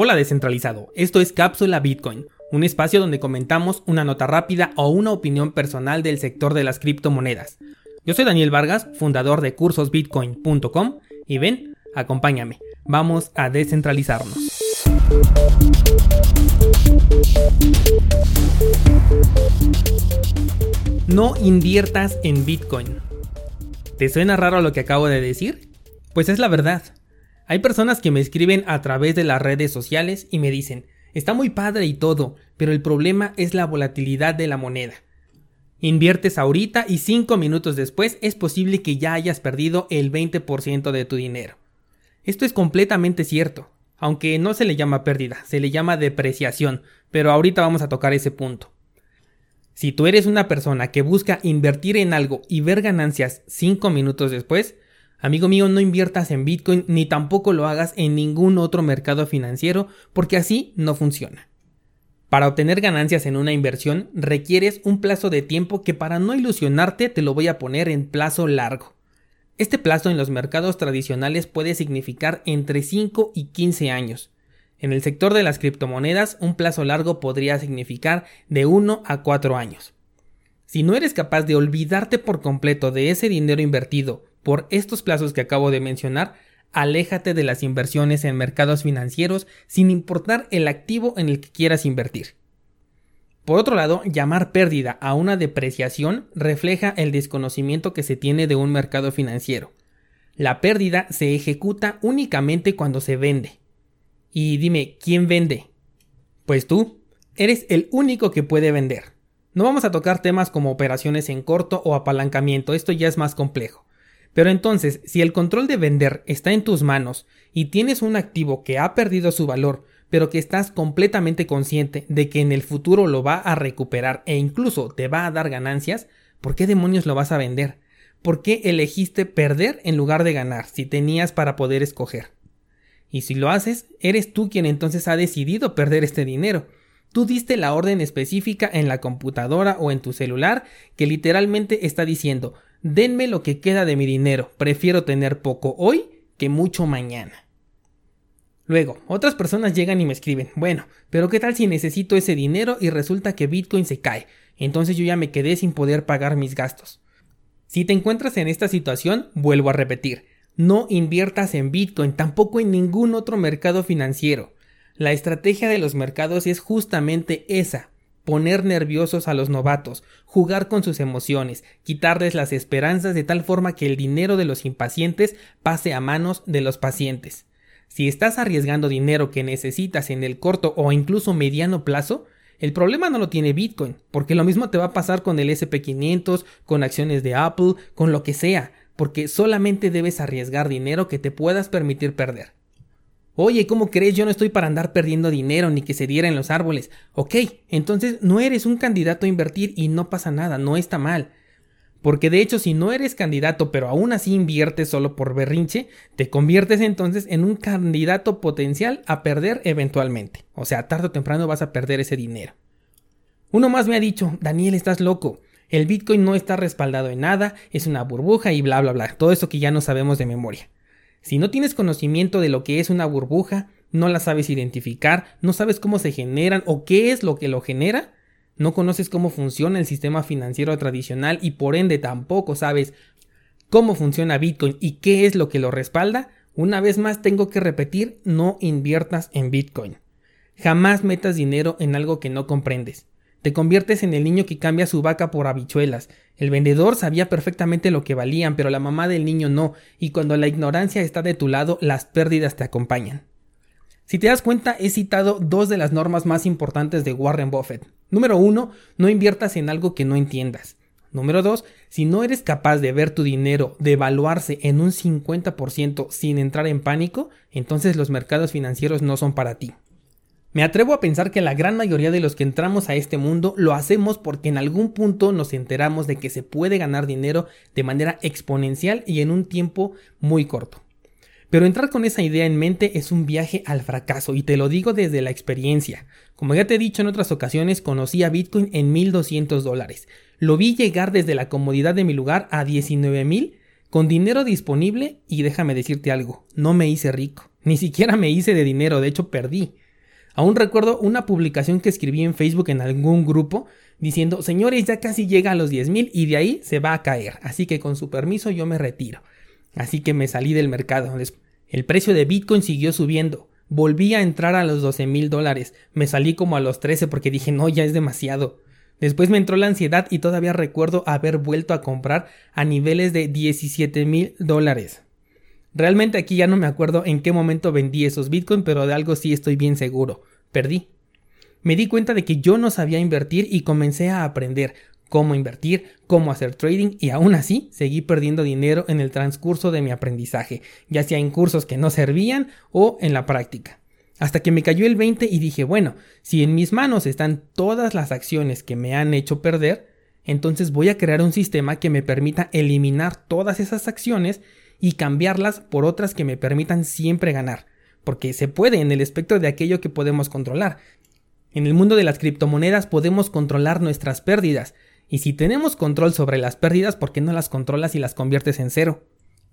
Hola descentralizado, esto es Cápsula Bitcoin, un espacio donde comentamos una nota rápida o una opinión personal del sector de las criptomonedas. Yo soy Daniel Vargas, fundador de cursosbitcoin.com y ven, acompáñame, vamos a descentralizarnos. No inviertas en Bitcoin. ¿Te suena raro lo que acabo de decir? Pues es la verdad. Hay personas que me escriben a través de las redes sociales y me dicen, está muy padre y todo, pero el problema es la volatilidad de la moneda. Inviertes ahorita y 5 minutos después es posible que ya hayas perdido el 20% de tu dinero. Esto es completamente cierto, aunque no se le llama pérdida, se le llama depreciación, pero ahorita vamos a tocar ese punto. Si tú eres una persona que busca invertir en algo y ver ganancias 5 minutos después, Amigo mío, no inviertas en Bitcoin ni tampoco lo hagas en ningún otro mercado financiero porque así no funciona. Para obtener ganancias en una inversión requieres un plazo de tiempo que para no ilusionarte te lo voy a poner en plazo largo. Este plazo en los mercados tradicionales puede significar entre 5 y 15 años. En el sector de las criptomonedas un plazo largo podría significar de 1 a 4 años. Si no eres capaz de olvidarte por completo de ese dinero invertido por estos plazos que acabo de mencionar, aléjate de las inversiones en mercados financieros sin importar el activo en el que quieras invertir. Por otro lado, llamar pérdida a una depreciación refleja el desconocimiento que se tiene de un mercado financiero. La pérdida se ejecuta únicamente cuando se vende. Y dime, ¿quién vende? Pues tú, eres el único que puede vender. No vamos a tocar temas como operaciones en corto o apalancamiento, esto ya es más complejo. Pero entonces, si el control de vender está en tus manos y tienes un activo que ha perdido su valor, pero que estás completamente consciente de que en el futuro lo va a recuperar e incluso te va a dar ganancias, ¿por qué demonios lo vas a vender? ¿Por qué elegiste perder en lugar de ganar si tenías para poder escoger? Y si lo haces, eres tú quien entonces ha decidido perder este dinero. Tú diste la orden específica en la computadora o en tu celular que literalmente está diciendo denme lo que queda de mi dinero, prefiero tener poco hoy que mucho mañana. Luego, otras personas llegan y me escriben, bueno, pero ¿qué tal si necesito ese dinero y resulta que Bitcoin se cae? Entonces yo ya me quedé sin poder pagar mis gastos. Si te encuentras en esta situación, vuelvo a repetir, no inviertas en Bitcoin, tampoco en ningún otro mercado financiero. La estrategia de los mercados es justamente esa, poner nerviosos a los novatos, jugar con sus emociones, quitarles las esperanzas de tal forma que el dinero de los impacientes pase a manos de los pacientes. Si estás arriesgando dinero que necesitas en el corto o incluso mediano plazo, el problema no lo tiene Bitcoin, porque lo mismo te va a pasar con el SP500, con acciones de Apple, con lo que sea, porque solamente debes arriesgar dinero que te puedas permitir perder. Oye, ¿cómo crees? Yo no estoy para andar perdiendo dinero ni que se diera en los árboles. Ok, entonces no eres un candidato a invertir y no pasa nada, no está mal. Porque de hecho, si no eres candidato, pero aún así inviertes solo por berrinche, te conviertes entonces en un candidato potencial a perder eventualmente. O sea, tarde o temprano vas a perder ese dinero. Uno más me ha dicho, Daniel, estás loco. El Bitcoin no está respaldado en nada, es una burbuja y bla bla bla. Todo eso que ya no sabemos de memoria. Si no tienes conocimiento de lo que es una burbuja, no la sabes identificar, no sabes cómo se generan o qué es lo que lo genera, no conoces cómo funciona el sistema financiero tradicional y por ende tampoco sabes cómo funciona Bitcoin y qué es lo que lo respalda, una vez más tengo que repetir, no inviertas en Bitcoin. Jamás metas dinero en algo que no comprendes. Te conviertes en el niño que cambia su vaca por habichuelas. El vendedor sabía perfectamente lo que valían, pero la mamá del niño no, y cuando la ignorancia está de tu lado, las pérdidas te acompañan. Si te das cuenta, he citado dos de las normas más importantes de Warren Buffett. Número uno, no inviertas en algo que no entiendas. Número dos, si no eres capaz de ver tu dinero devaluarse en un 50% sin entrar en pánico, entonces los mercados financieros no son para ti. Me atrevo a pensar que la gran mayoría de los que entramos a este mundo lo hacemos porque en algún punto nos enteramos de que se puede ganar dinero de manera exponencial y en un tiempo muy corto. Pero entrar con esa idea en mente es un viaje al fracaso y te lo digo desde la experiencia. Como ya te he dicho en otras ocasiones, conocí a Bitcoin en 1200 dólares. Lo vi llegar desde la comodidad de mi lugar a 19000 con dinero disponible y déjame decirte algo, no me hice rico, ni siquiera me hice de dinero, de hecho perdí. Aún recuerdo una publicación que escribí en Facebook en algún grupo diciendo, señores, ya casi llega a los 10.000 y de ahí se va a caer, así que con su permiso yo me retiro. Así que me salí del mercado. El precio de Bitcoin siguió subiendo. Volví a entrar a los 12 mil dólares. Me salí como a los 13 porque dije, no, ya es demasiado. Después me entró la ansiedad y todavía recuerdo haber vuelto a comprar a niveles de 17 mil dólares. Realmente aquí ya no me acuerdo en qué momento vendí esos Bitcoin, pero de algo sí estoy bien seguro. Perdí. Me di cuenta de que yo no sabía invertir y comencé a aprender cómo invertir, cómo hacer trading y aún así seguí perdiendo dinero en el transcurso de mi aprendizaje, ya sea en cursos que no servían o en la práctica. Hasta que me cayó el 20 y dije, bueno, si en mis manos están todas las acciones que me han hecho perder, entonces voy a crear un sistema que me permita eliminar todas esas acciones y cambiarlas por otras que me permitan siempre ganar, porque se puede en el espectro de aquello que podemos controlar. En el mundo de las criptomonedas podemos controlar nuestras pérdidas, y si tenemos control sobre las pérdidas, ¿por qué no las controlas y las conviertes en cero?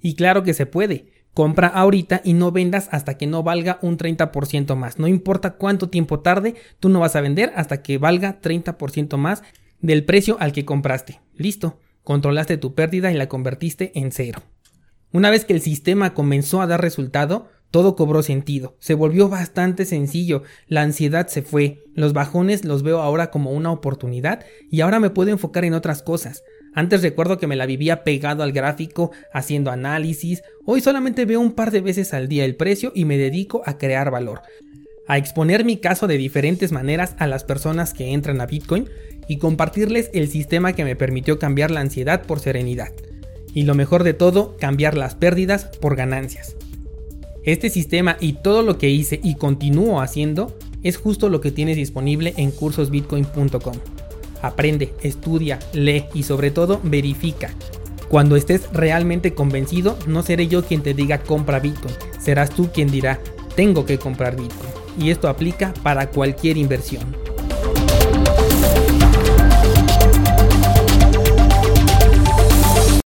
Y claro que se puede. Compra ahorita y no vendas hasta que no valga un 30% más. No importa cuánto tiempo tarde, tú no vas a vender hasta que valga 30% más del precio al que compraste. Listo, controlaste tu pérdida y la convertiste en cero. Una vez que el sistema comenzó a dar resultado, todo cobró sentido, se volvió bastante sencillo, la ansiedad se fue, los bajones los veo ahora como una oportunidad y ahora me puedo enfocar en otras cosas. Antes recuerdo que me la vivía pegado al gráfico, haciendo análisis, hoy solamente veo un par de veces al día el precio y me dedico a crear valor, a exponer mi caso de diferentes maneras a las personas que entran a Bitcoin y compartirles el sistema que me permitió cambiar la ansiedad por serenidad. Y lo mejor de todo, cambiar las pérdidas por ganancias. Este sistema y todo lo que hice y continúo haciendo es justo lo que tienes disponible en cursosbitcoin.com. Aprende, estudia, lee y sobre todo verifica. Cuando estés realmente convencido, no seré yo quien te diga compra Bitcoin, serás tú quien dirá tengo que comprar Bitcoin. Y esto aplica para cualquier inversión.